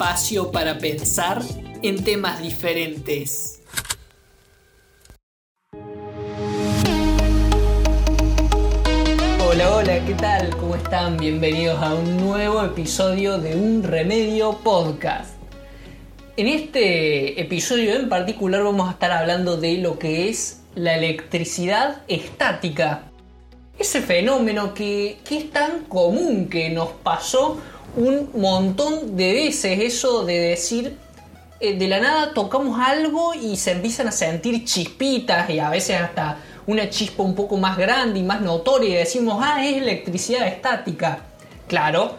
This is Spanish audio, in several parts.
espacio para pensar en temas diferentes. Hola, hola, ¿qué tal? ¿Cómo están? Bienvenidos a un nuevo episodio de Un Remedio Podcast. En este episodio en particular vamos a estar hablando de lo que es la electricidad estática. Ese fenómeno que, que es tan común que nos pasó un montón de veces eso de decir eh, de la nada tocamos algo y se empiezan a sentir chispitas y a veces hasta una chispa un poco más grande y más notoria y decimos, ah, es electricidad estática. Claro,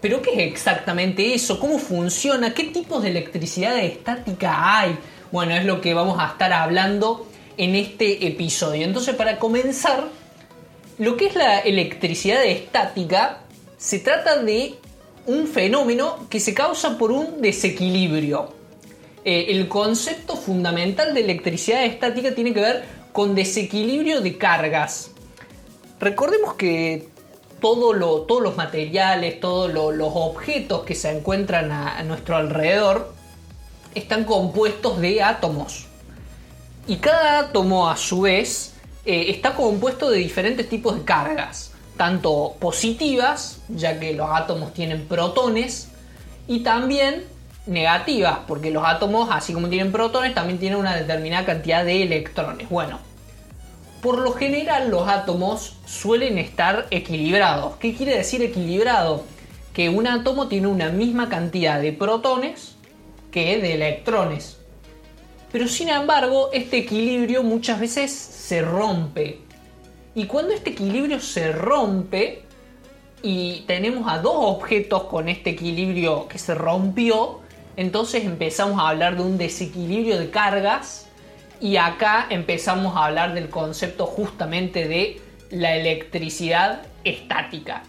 pero ¿qué es exactamente eso? ¿Cómo funciona? ¿Qué tipos de electricidad estática hay? Bueno, es lo que vamos a estar hablando en este episodio. Entonces, para comenzar, lo que es la electricidad estática se trata de un fenómeno que se causa por un desequilibrio. Eh, el concepto fundamental de electricidad estática tiene que ver con desequilibrio de cargas. Recordemos que todo lo, todos los materiales, todos los objetos que se encuentran a, nuestro alrededor están compuestos de átomos. Y cada átomo a su vez eh, está compuesto de diferentes tipos de cargas tanto positivas, ya que los átomos tienen protones, y también negativas, porque los átomos, así como tienen protones, también tienen una determinada cantidad de electrones. Bueno, por lo general los átomos suelen estar equilibrados. ¿Qué quiere decir equilibrado? Que un átomo tiene una misma cantidad de protones que de electrones. Pero sin embargo, este equilibrio muchas veces se rompe y cuando este equilibrio se rompe y tenemos a dos objetos con este equilibrio que se rompió, entonces empezamos a hablar de un desequilibrio de cargas y acá empezamos a hablar del concepto justamente de la electricidad estática.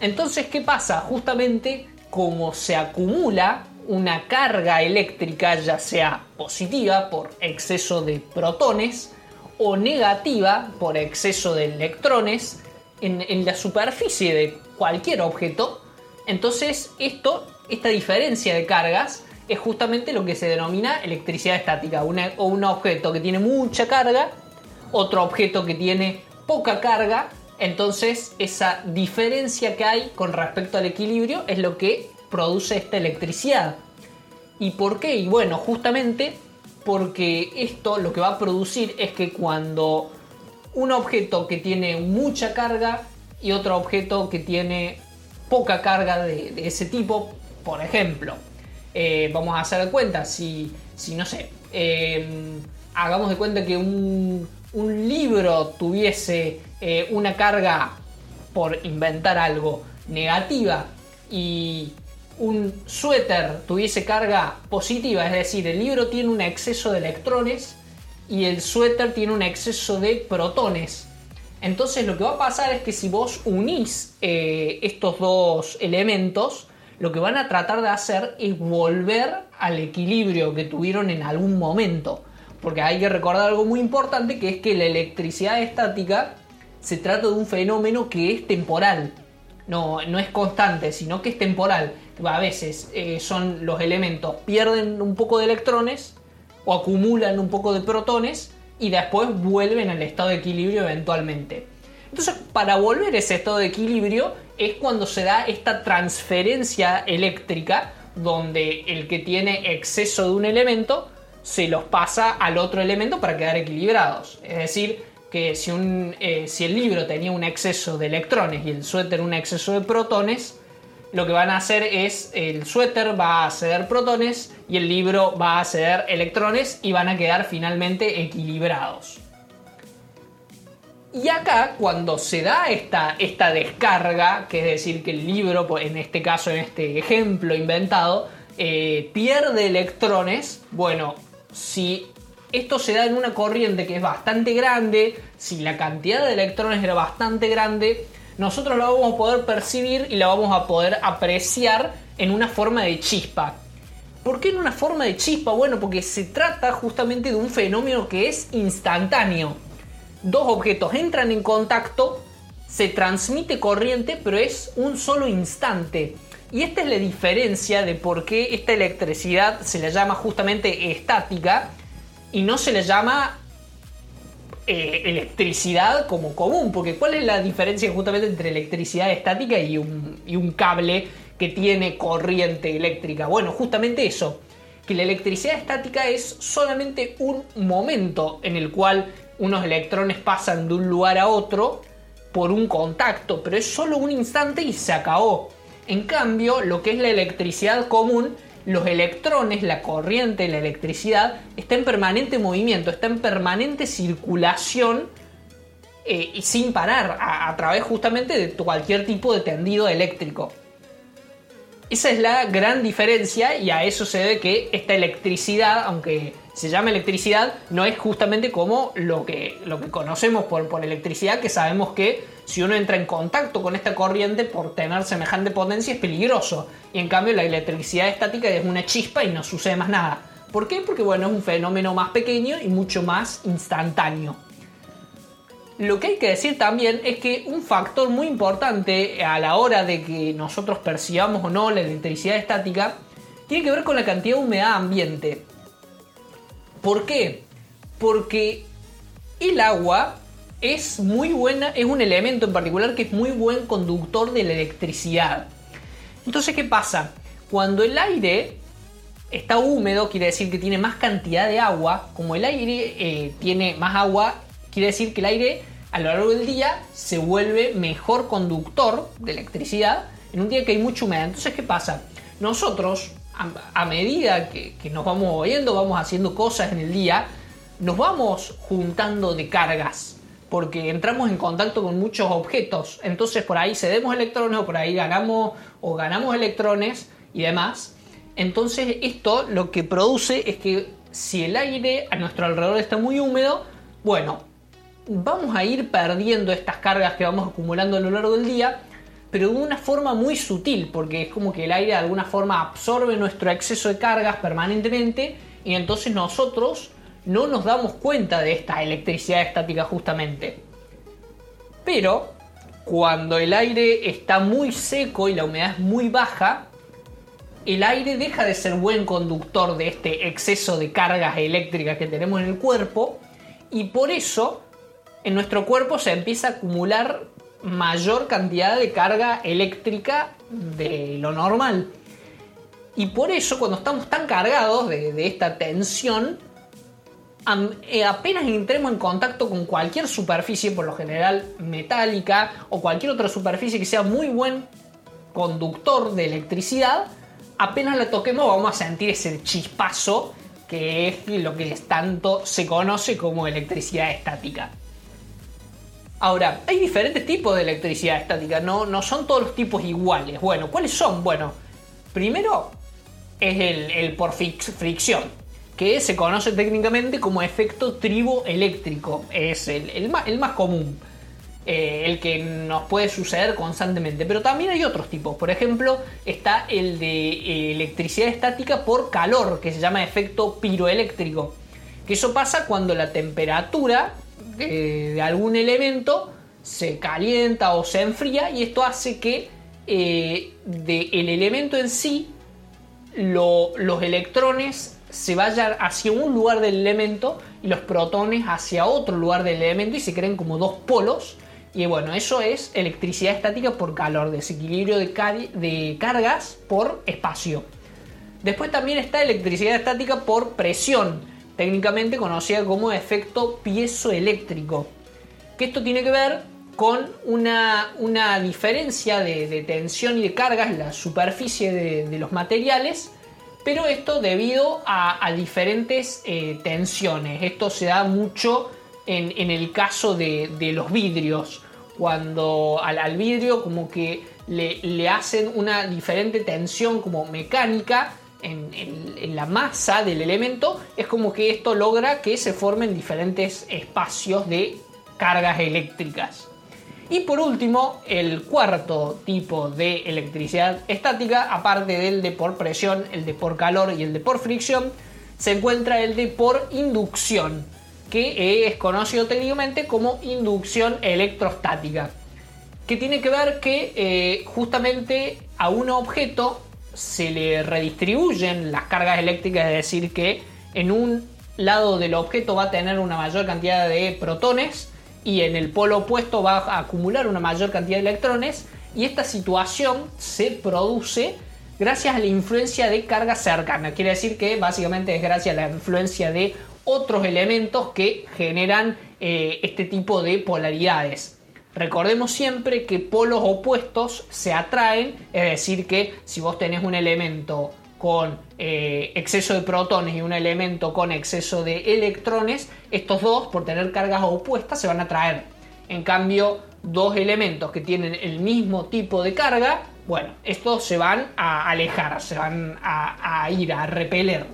Entonces, ¿qué pasa? Justamente como se acumula una carga eléctrica, ya sea positiva por exceso de protones, o negativa por exceso de electrones en, la superficie de cualquier objeto, entonces esto, esta diferencia de cargas es justamente lo que se denomina electricidad estática. o un objeto que tiene mucha carga, otro objeto que tiene poca carga, entonces esa diferencia que hay con respecto al equilibrio es lo que produce esta electricidad. ¿Y por qué? Y bueno, justamente porque esto lo que va a producir es que cuando un objeto que tiene mucha carga y otro objeto que tiene poca carga de, ese tipo, por ejemplo, eh, vamos a hacer de cuenta, si, si no sé, em, hagamos de cuenta que un, libro tuviese eh, una carga, por inventar algo, negativa y un suéter tuviese carga positiva, es decir, el libro tiene un exceso de electrones y el suéter tiene un exceso de protones. Entonces lo que va a pasar es que si vos unís eh, estos dos elementos, lo que van a tratar de hacer es volver al equilibrio que tuvieron en algún momento. Porque hay que recordar algo muy importante que es que la electricidad estática se trata de un fenómeno que es temporal. No, no es constante, sino que es temporal a veces eh, son los elementos pierden un poco de electrones o acumulan un poco de protones y después vuelven al estado de equilibrio eventualmente. Entonces, para volver a ese estado de equilibrio es cuando se da esta transferencia eléctrica donde el que tiene exceso de un elemento se los pasa al otro elemento para quedar equilibrados. Es decir, que si, un, eh, si el libro tenía un exceso de electrones y el suéter un exceso de protones, lo que van a hacer es el suéter va a ceder protones y el libro va a ceder electrones y van a quedar finalmente equilibrados. Y acá, cuando se da esta, esta descarga, que es decir, que el libro, pues, en este caso, en este ejemplo inventado, eh, pierde electrones, bueno, si esto se da en una corriente que es bastante grande, si la cantidad de electrones era bastante grande, nosotros la vamos a poder percibir y la vamos a poder apreciar en una forma de chispa. ¿Por qué en una forma de chispa? Bueno, porque se trata justamente de un fenómeno que es instantáneo. Dos objetos entran en contacto, se transmite corriente, pero es un solo instante. Y esta es la diferencia de por qué esta electricidad se le llama justamente estática y no se le llama eh, electricidad como común. Porque ¿cuál es la diferencia justamente entre electricidad estática y un, y un cable que tiene corriente eléctrica? Bueno, justamente eso, que la electricidad estática es solamente un momento en el cual unos electrones pasan de un lugar a otro por un contacto, pero es solo un instante y se acabó. En cambio, lo que es la electricidad común, los electrones, la corriente, la electricidad, está en permanente movimiento, está en permanente circulación eh, y sin parar a, través justamente de cualquier tipo de tendido eléctrico. Esa es la gran diferencia y a eso se debe que esta electricidad, aunque se llama electricidad, no es justamente como lo que, lo que conocemos por, por electricidad, que sabemos que si uno entra en contacto con esta corriente por tener semejante potencia es peligroso. Y en cambio la electricidad estática es una chispa y no sucede más nada. ¿Por qué? Porque bueno, es un fenómeno más pequeño y mucho más instantáneo. Lo que hay que decir también es que un factor muy importante a la hora de que nosotros percibamos o no la electricidad estática tiene que ver con la cantidad de humedad ambiente. ¿Por qué? Porque el agua es muy buena, es un elemento en particular que es muy buen conductor de la electricidad. Entonces, ¿qué pasa? Cuando el aire está húmedo, quiere decir que tiene más cantidad de agua. Como el aire eh, tiene más agua, Quiere decir que el aire a lo largo del día se vuelve mejor conductor de electricidad en un día que hay mucha humedad. Entonces, ¿qué pasa? Nosotros, a, medida que, nos vamos moviendo, vamos haciendo cosas en el día, nos vamos juntando de cargas porque entramos en contacto con muchos objetos. Entonces por ahí cedemos electrones o por ahí ganamos o ganamos electrones y demás. Entonces esto lo que produce es que si el aire a nuestro alrededor está muy húmedo, bueno, vamos a ir perdiendo estas cargas que vamos acumulando a lo largo del día, pero de una forma muy sutil, porque es como que el aire de alguna forma absorbe nuestro exceso de cargas permanentemente y entonces nosotros no nos damos cuenta de esta electricidad estática justamente. Pero cuando el aire está muy seco y la humedad es muy baja, el aire deja de ser buen conductor de este exceso de cargas eléctricas que tenemos en el cuerpo y por eso en nuestro cuerpo se empieza a acumular mayor cantidad de carga eléctrica de lo normal. Y por eso cuando estamos tan cargados de, esta tensión, apenas entremos en contacto con cualquier superficie, por lo general metálica, o cualquier otra superficie que sea muy buen conductor de electricidad, apenas la toquemos vamos a sentir ese chispazo que es lo que tanto se conoce como electricidad estática. Ahora, hay diferentes tipos de electricidad estática, no, no son todos los tipos iguales. Bueno, ¿cuáles son? Bueno, primero es el, por fricción, que se conoce técnicamente como efecto triboeléctrico. Es el, más, común, eh, el que nos puede suceder constantemente. Pero también hay otros tipos. Por ejemplo, está el de eh, electricidad estática por calor, que se llama efecto piroeléctrico. Que eso pasa cuando la temperatura de algún elemento se calienta o se enfría y esto hace que eh, el elemento en sí los electrones se vayan hacia un lugar del elemento y los protones hacia otro lugar del elemento y se creen como dos polos y bueno, eso es electricidad estática por calor, desequilibrio de, de cargas por espacio. Después también está electricidad estática por presión técnicamente conocida como efecto piezoeléctrico, que esto tiene que ver con una, una diferencia de, tensión y de cargas en la superficie de, los materiales, pero esto debido a, diferentes eh, tensiones. Esto se da mucho en, el caso de, los vidrios, cuando al, vidrio como que le, le hacen una diferente tensión como mecánica en, la masa del elemento, es como que esto logra que se formen diferentes espacios de cargas eléctricas. Y por último, el cuarto tipo de electricidad estática, aparte del de por presión, el de por calor y el de por fricción, se encuentra el de por inducción, que es conocido técnicamente como inducción electrostática. que tiene que ver que eh, justamente a un objeto se le redistribuyen las cargas eléctricas, es decir, que en un lado del objeto va a tener una mayor cantidad de protones y en el polo opuesto va a acumular una mayor cantidad de electrones y esta situación se produce gracias a la influencia de carga cercana. Quiere decir que básicamente es gracias a la influencia de otros elementos que generan eh, este tipo de polaridades. Recordemos siempre que polos opuestos se atraen, es decir, que si vos tenés un elemento con eh, exceso de protones y un elemento con exceso de electrones, estos dos, por tener cargas opuestas, se van a atraer. En cambio, dos elementos que tienen el mismo tipo de carga, bueno, estos se van a alejar, se van a ir, a repeler.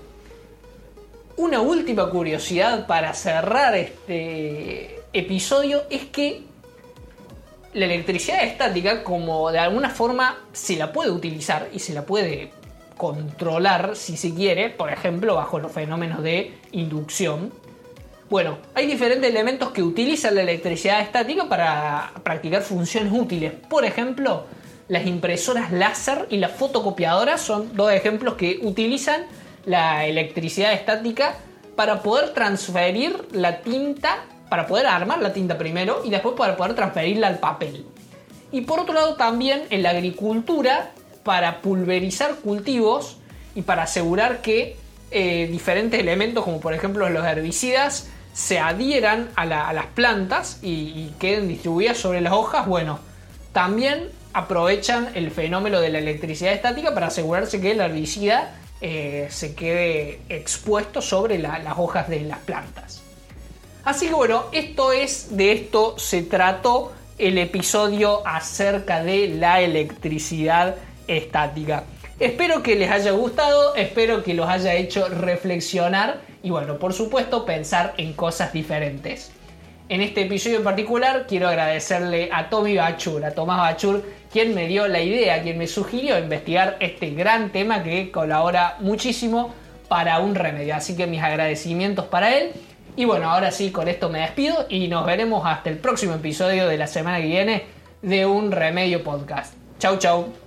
Una última curiosidad para cerrar este episodio es que la electricidad estática, como de alguna forma se la puede utilizar y se la puede controlar si se quiere, por ejemplo, bajo los fenómenos de inducción. Bueno, hay diferentes elementos que utilizan la electricidad estática para practicar funciones útiles. Por ejemplo, las impresoras láser y las fotocopiadoras son dos ejemplos que utilizan la electricidad estática para poder transferir la tinta, para poder armar la tinta primero y después para poder transferirla al papel. Y por otro lado también en la agricultura para pulverizar cultivos y para asegurar que eh, diferentes elementos como por ejemplo los herbicidas se adhieran a, las plantas y, queden distribuidas sobre las hojas, bueno, también aprovechan el fenómeno de la electricidad estática para asegurarse que el herbicida eh, se quede expuesto sobre las hojas de las plantas. Así que bueno, esto es, de esto se trató el episodio acerca de la electricidad estática. Espero que les haya gustado, espero que los haya hecho reflexionar y bueno, por supuesto pensar en cosas diferentes. En este episodio en particular quiero agradecerle a Tommy Bachur, a Tomás Bachur, quien me dio la idea, quien me sugirió investigar este gran tema que colabora muchísimo para un remedio. Así que mis agradecimientos para él. Y bueno, ahora sí, con esto me despido y nos veremos hasta el próximo episodio de la semana que viene de un remedio podcast. Chau, chau.